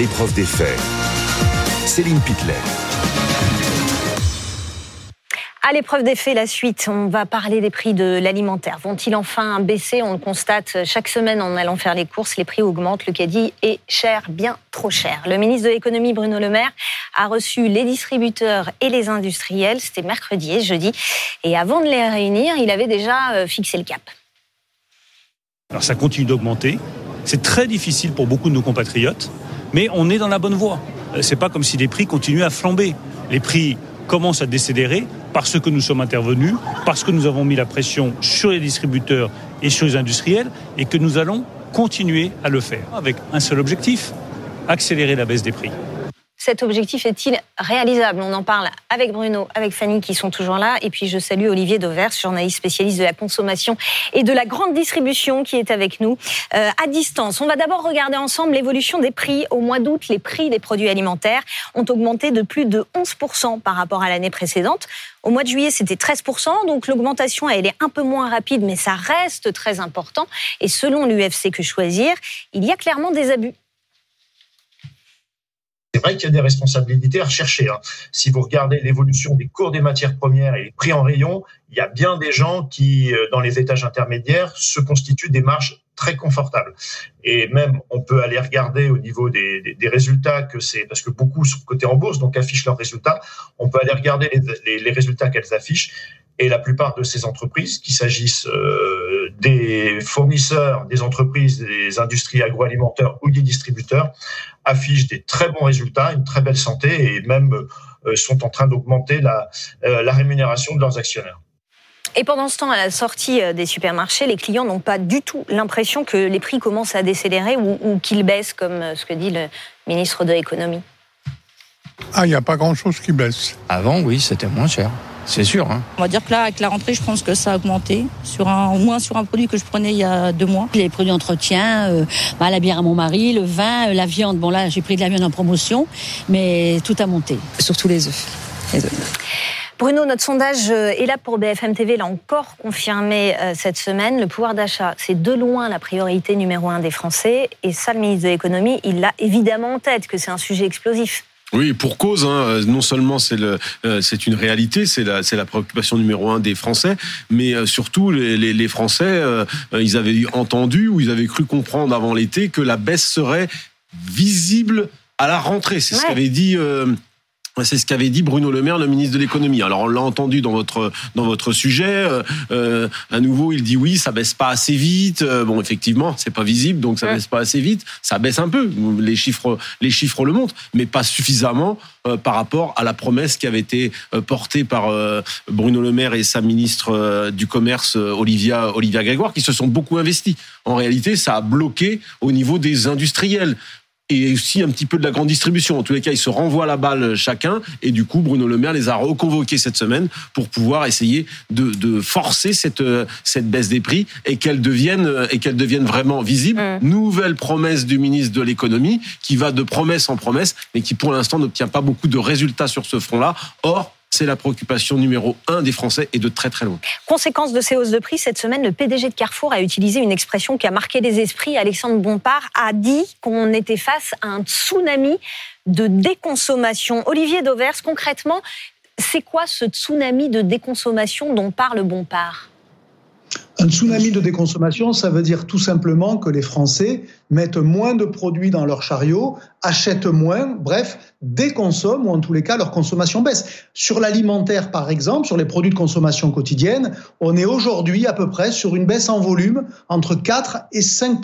l'épreuve des faits. Céline Pitlet. À l'épreuve des faits, la suite, on va parler des prix de l'alimentaire. Vont-ils enfin baisser? On le constate chaque semaine en allant faire les courses. Les prix augmentent. Le caddie est cher, bien trop cher. Le ministre de l'économie, Bruno Le Maire, a reçu les distributeurs et les industriels. C'était mercredi et jeudi. Et avant de les réunir, il avait déjà euh, fixé le cap. Alors ça continue d'augmenter. C'est très difficile pour beaucoup de nos compatriotes, mais on est dans la bonne voie. Euh, c'est pas comme si les prix continuaient à flamber. Les prix commencent à décélérer parce que nous sommes intervenus, parce que nous avons mis la pression sur les distributeurs et sur les industriels, et que nous allons continuer à le faire avec un seul objectif, accélérer la baisse des prix cet objectif est-il réalisable? On en parle avec Bruno, avec Fanny qui sont toujours là. Et puis je salue Olivier Dauvers, journaliste spécialiste de la consommation et de la grande distribution qui est avec nous euh, à distance. On va d'abord regarder ensemble l'évolution des prix. Au mois d'août, les prix des produits alimentaires ont augmenté de plus de 11% par rapport à l'année précédente. Au mois de juillet, c'était 13%, donc l'augmentation, elle est un peu moins rapide, mais ça reste très important. Et selon l'UFC Que Choisir, il y a clairement des abus c'est vrai qu'il y a des responsabilités à rechercher. Hein. Si vous regardez l'évolution des cours des matières premières et les prix en rayon, il y a bien des gens qui, euh, dans les étages intermédiaires, se constituent des marges très confortables. Et même, on peut aller regarder au niveau des, résultats que c'est, parce que beaucoup sont cotés en bourse, donc affichent leurs résultats. On peut aller regarder les résultats qu'elles affichent. Et la plupart de ces entreprises, qu'il s'agisse euh, des fournisseurs, des entreprises, des industries agroalimentaires ou des distributeurs, affichent des très bons résultats, une très belle santé et même euh, sont en train d'augmenter la, euh, la rémunération de leurs actionnaires. Et pendant ce temps, à la sortie des supermarchés, les clients n'ont pas du tout l'impression que les prix commencent à décélérer ou, ou qu'ils baissent, comme ce que dit le ministre de l'économie. Ah, il n'y a pas grand-chose qui baisse. Avant, oui, c'était moins cher. C'est sûr. Hein. On va dire que là, avec la rentrée, je pense que ça a augmenté, sur un, au moins sur un produit que je prenais il y a deux mois. Les produits d'entretien, euh, bah, la bière à mon mari, le vin, euh, la viande. Bon là, j'ai pris de la viande en promotion, mais tout a monté. Surtout les œufs. Les œufs. Bruno, notre sondage euh, est là pour BFM TV, l'a encore confirmé cette semaine. Le pouvoir d'achat, c'est de loin la priorité numéro un des Français. Et ça, le ministre de l'économie, il l'a évidemment en tête, que c'est un sujet explosif. Oui, pour cause. Hein. Non seulement c'est le, euh, c'est une réalité, c'est la, c'est la préoccupation numéro un des Français, mais euh, surtout les, les, les Français, euh, ils avaient entendu ou ils avaient cru comprendre avant l'été que la baisse serait visible à la rentrée. C'est ouais. ce qu'avait dit. C'est ce qu'avait dit Bruno Le Maire, le ministre de l'économie. Alors on l'a entendu dans votre dans votre sujet. Euh, à nouveau, il dit oui, ça baisse pas assez vite. Bon, effectivement, c'est pas visible, donc ça ouais. baisse pas assez vite. Ça baisse un peu. Les chiffres les chiffres le montrent, mais pas suffisamment euh, par rapport à la promesse qui avait été euh, portée par euh, Bruno Le Maire et sa ministre euh, du commerce Olivia Olivia Grégoire, qui se sont beaucoup investis. En réalité, ça a bloqué au niveau des industriels et aussi un petit peu de la grande distribution. En tous les cas, ils se renvoient la balle chacun. Et du coup, Bruno Le Maire les a reconvoqués cette semaine pour pouvoir essayer de, de forcer cette, cette baisse des prix et qu'elle devienne, et qu'elle devienne vraiment visible. Mmh. Nouvelle promesse du ministre de l'économie qui va de promesse en promesse, mais qui pour l'instant n'obtient pas beaucoup de résultats sur ce front-là. Or, c'est la préoccupation numéro un des Français et de très très loin. Conséquence de ces hausses de prix, cette semaine, le PDG de Carrefour a utilisé une expression qui a marqué les esprits. Alexandre Bompard a dit qu'on était face à un tsunami de déconsommation. Olivier Dauvers, concrètement, c'est quoi ce tsunami de déconsommation dont parle Bompard? Un tsunami de déconsommation, ça veut dire tout simplement que les Français mettent moins de produits dans leur chariot, achètent moins, bref, déconsomment ou en tous les cas leur consommation baisse. Sur l'alimentaire par exemple, sur les produits de consommation quotidienne, on est aujourd'hui à peu près sur une baisse en volume entre 4 et 5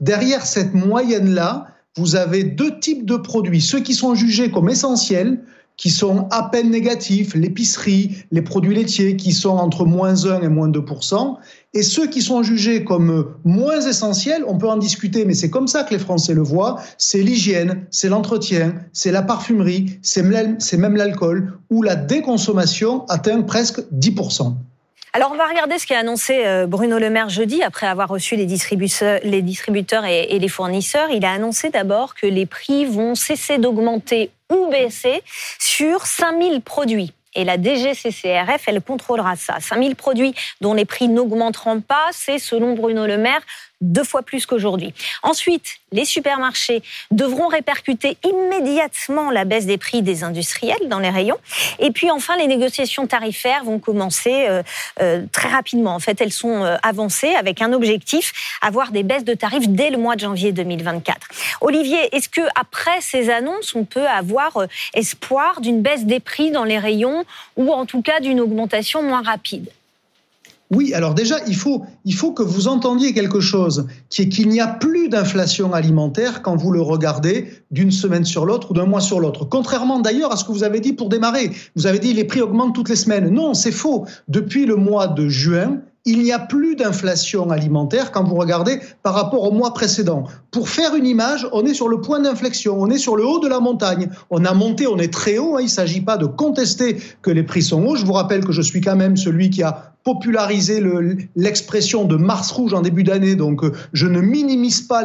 Derrière cette moyenne-là, vous avez deux types de produits, ceux qui sont jugés comme essentiels, qui sont à peine négatifs, l'épicerie, les produits laitiers qui sont entre moins 1 et moins 2%, et ceux qui sont jugés comme moins essentiels, on peut en discuter, mais c'est comme ça que les Français le voient, c'est l'hygiène, c'est l'entretien, c'est la parfumerie, c'est même l'alcool, où la déconsommation atteint presque 10%. Alors, on va regarder ce qu'a annoncé euh, Bruno Le Maire jeudi après avoir reçu les distributeurs, les et, et les fournisseurs. Il a annoncé d'abord que les prix vont cesser d'augmenter ou baisser sur 5000 produits. Et la DGCCRF, elle contrôlera ça. 5000 produits dont les prix n'augmenteront pas, c'est selon Bruno Le Maire deux fois plus qu'aujourd'hui. Ensuite, les supermarchés devront répercuter immédiatement la baisse des prix des industriels dans les rayons. Et puis enfin, les négociations tarifaires vont commencer euh, euh, très rapidement. En fait, elles sont euh, avancées avec un objectif, avoir des baisses de tarifs dès le mois de janvier 2024. Olivier, est-ce que après ces annonces, on peut avoir espoir d'une baisse des prix dans les rayons ou en tout cas d'une augmentation moins rapide? Oui, alors déjà, il faut, il faut que vous entendiez quelque chose, qui est qu'il n'y a plus d'inflation alimentaire quand vous le regardez d'une semaine sur l'autre ou d'un mois sur l'autre. Contrairement d'ailleurs à ce que vous avez dit pour démarrer. Vous avez dit les prix augmentent toutes les semaines. Non, c'est faux. Depuis le mois de juin, il n'y a plus d'inflation alimentaire quand vous regardez par rapport au mois précédent. Pour faire une image, on est sur le point d'inflexion, on est sur le haut de la montagne. On a monté, on est très haut, hein. il ne s'agit pas de contester que les prix sont hauts. Je vous rappelle que je suis quand même celui qui a popularisé l'expression de Mars rouge en début d'année, donc euh, je ne minimise pas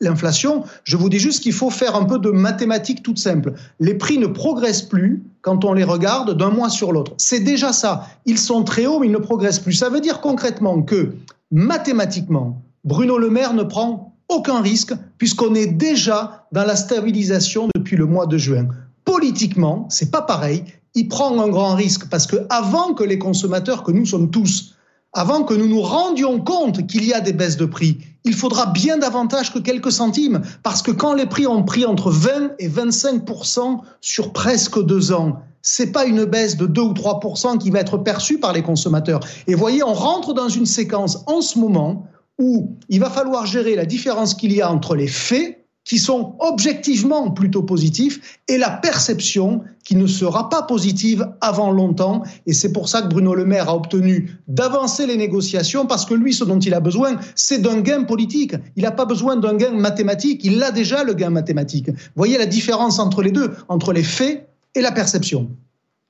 l'inflation, je vous dis juste qu'il faut faire un peu de mathématiques toutes simples. Les prix ne progressent plus quand on les regarde d'un mois sur l'autre. C'est déjà ça. Ils sont très hauts, mais ils ne progressent plus. Ça veut dire concrètement que mathématiquement, Bruno Le Maire ne prend aucun risque puisqu'on est déjà dans la stabilisation depuis le mois de juin. Politiquement, c'est pas pareil. Il prend un grand risque parce que avant que les consommateurs, que nous sommes tous, avant que nous nous rendions compte qu'il y a des baisses de prix, il faudra bien davantage que quelques centimes, parce que quand les prix ont pris entre 20 et 25% sur presque deux ans, c'est pas une baisse de 2 ou 3% qui va être perçue par les consommateurs. Et voyez, on rentre dans une séquence en ce moment où il va falloir gérer la différence qu'il y a entre les faits qui sont objectivement plutôt positifs et la perception qui ne sera pas positive avant longtemps. Et c'est pour ça que Bruno Le Maire a obtenu d'avancer les négociations parce que lui, ce dont il a besoin, c'est d'un gain politique. Il n'a pas besoin d'un gain mathématique. Il a déjà le gain mathématique. Voyez la différence entre les deux, entre les faits et la perception.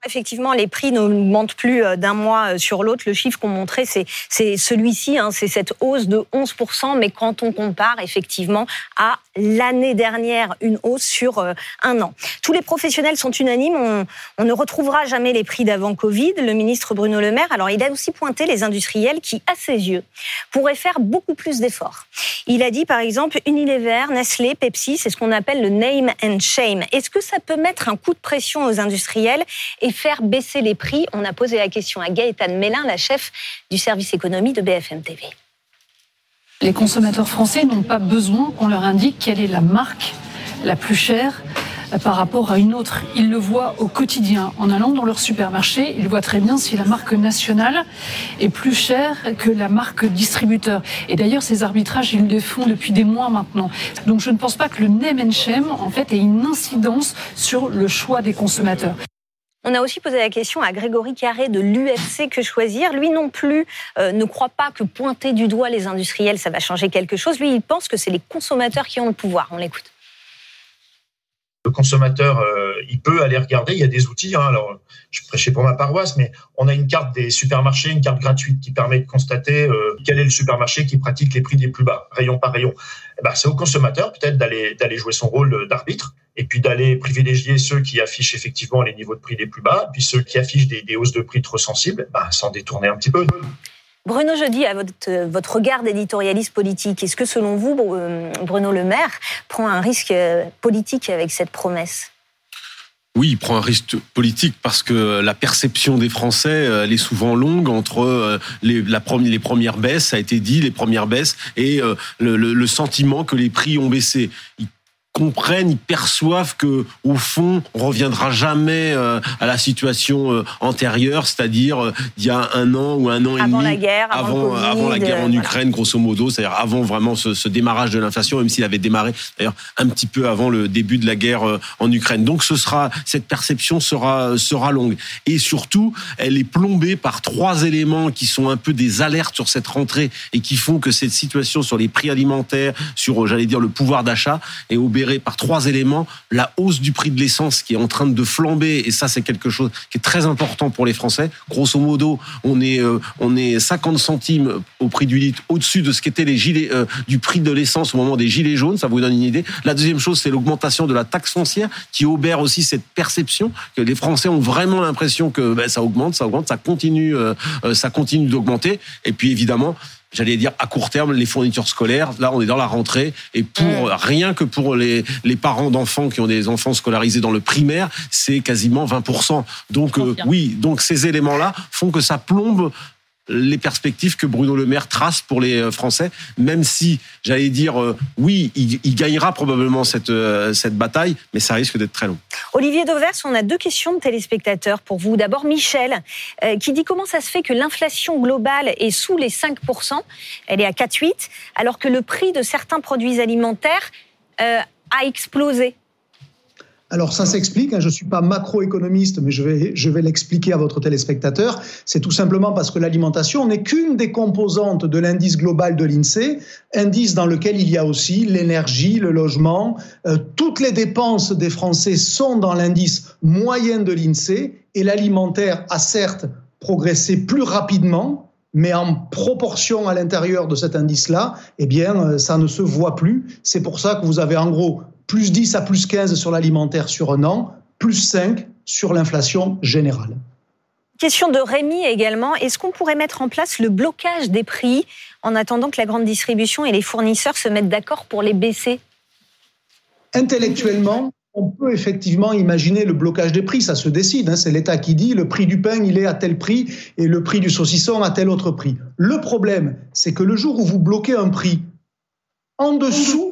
Effectivement, les prix n'augmentent plus euh, d'un mois euh, sur l'autre. Le chiffre qu'on montrait, c'est, celui-ci, hein, c'est cette hausse de 11%. Mais quand on compare effectivement à l'année dernière, une hausse sur euh, un an. Tous les professionnels sont unanimes. On, ne retrouvera jamais les prix d'avant Covid. Le ministre Bruno Le Maire, alors il a aussi pointé les industriels qui, à ses yeux, pourraient faire beaucoup plus d'efforts. Il a dit par exemple Unilever, Nestlé, Pepsi, c'est ce qu'on appelle le name and shame. Est-ce que ça peut mettre un coup de pression aux industriels faire baisser les prix On a posé la question à Gaëtane Mélin, la chef du service économie de BFM TV. Les consommateurs français n'ont pas besoin qu'on leur indique quelle est la marque la plus chère euh, par rapport à une autre. Ils le voient au quotidien. En allant dans leur supermarché, ils voient très bien si la marque nationale est plus chère que la marque distributeur. Et d'ailleurs, ces arbitrages, ils le font depuis des mois maintenant. Donc je ne pense pas que le name and shame, en fait, ait une incidence sur le choix des consommateurs. On a aussi posé la question à Grégory Carré de l'UFC Que choisir? Lui non plus euh, ne croit pas que pointer du doigt les industriels, ça va changer quelque chose. Lui, il pense que c'est les consommateurs qui ont le pouvoir. On l'écoute le consommateur, euh, il peut aller regarder. Il y a des outils. Hein. alors, je prêchais pour ma paroisse, mais on a une carte des supermarchés, une carte gratuite qui permet de constater euh, quel est le supermarché qui pratique les prix les plus bas, rayon par rayon. Eh ben, c'est au consommateur peut-être d'aller d'aller jouer son rôle d'arbitre et puis d'aller privilégier ceux qui affichent effectivement les niveaux de prix les plus bas, puis ceux qui affichent des, hausses de prix trop sensibles, ben, détourner un petit peu. Bruno Jeudi, à votre, regard d'éditorialiste politique, est-ce que selon vous, euh, Bruno Le Maire prend un risque euh, politique avec cette promesse? Oui, il prend un risque politique parce que la perception des Français, euh, elle est souvent longue entre les, premières baisses, ça a été dit, les premières baisses, et le, sentiment que les prix ont baissé comprennent, ils perçoivent que au fond, on reviendra jamais euh, à la situation euh, antérieure, c'est-à-dire euh, il y a un an ou un an et demi, la guerre, avant, avant, la guerre en Ukraine, grosso modo, c'est-à-dire avant vraiment ce, ce démarrage de l'inflation, même s'il avait démarré d'ailleurs un petit peu avant le début de la guerre en Ukraine. Donc ce sera cette perception sera sera longue et surtout elle est plombée par trois éléments qui sont un peu des alertes sur cette rentrée et qui font que cette situation sur les prix alimentaires, sur j'allais dire le pouvoir d'achat est par trois éléments. La hausse du prix de l'essence qui est en train de flamber, et ça c'est quelque chose qui est très important pour les Français. Grosso modo, on est, euh, on est 50 centimes au prix du litre au-dessus de ce qu'était les gilets, euh, du prix de l'essence au moment des gilets jaunes, ça vous donne une idée. La deuxième chose, c'est l'augmentation de la taxe foncière qui obère aussi cette perception que les Français ont vraiment l'impression que ben, ça augmente, ça augmente, ça continue, euh, ça continue d'augmenter. Et puis évidemment, j'allais dire à court terme, les fournitures scolaires. Là, on est dans la rentrée et pour rien que pour les, les parents d'enfants qui ont des enfants scolarisés dans le primaire, c'est quasiment 20%. Donc euh, oui, donc ces éléments-là font que ça plombe les perspectives que Bruno Le Maire trace pour les euh, Français, même si, j'allais dire, euh, oui, il, gagnera probablement cette, euh, cette bataille, mais ça risque d'être très long. Olivier Dauvers, on a deux questions de téléspectateurs pour vous. D'abord, Michel, qui dit comment ça se fait que l'inflation globale est sous les 5%, elle est à 4,8, alors que le prix de certains produits alimentaires a explosé alors ça s'explique, hein, je ne suis pas macroéconomiste, mais je vais, l'expliquer à votre téléspectateur. C'est tout simplement parce que l'alimentation n'est qu'une des composantes de l'indice global de l'INSEE, indice dans lequel il y a aussi l'énergie, le logement. Euh, toutes les dépenses des Français sont dans l'indice moyen de l'INSEE et l'alimentaire a certes progressé plus rapidement, mais en proportion à l'intérieur de cet indice-là, eh bien, euh, ça ne se voit plus. C'est pour ça que vous avez en gros plus 10 à plus 15 sur l'alimentaire sur un an, plus 5 sur l'inflation générale. Question de Rémi également. Est-ce qu'on pourrait mettre en place le blocage des prix en attendant que la grande distribution et les fournisseurs se mettent d'accord pour les baisser? Intellectuellement, on peut effectivement imaginer le blocage des prix, ça se décide. Hein. C'est l'État qui dit le prix du pain, il est à tel prix et le prix du saucisson à tel autre prix. Le problème, c'est que le jour où vous bloquez un prix en dessous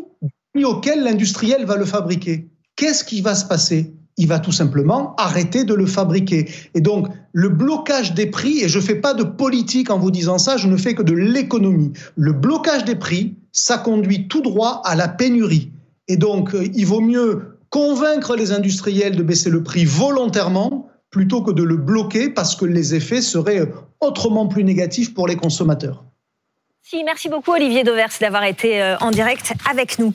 auquel l'industriel va le fabriquer. Qu'est-ce qui va se passer? Il va tout simplement arrêter de le fabriquer. Et donc, le blocage des prix, et je ne fais pas de politique en vous disant ça, je ne fais que de l'économie. Le blocage des prix, ça conduit tout droit à la pénurie. Et donc, euh, il vaut mieux convaincre les industriels de baisser le prix volontairement plutôt que de le bloquer parce que les effets seraient autrement plus négatifs pour les consommateurs. merci beaucoup Olivier Dovers d'avoir été euh, en direct avec nous.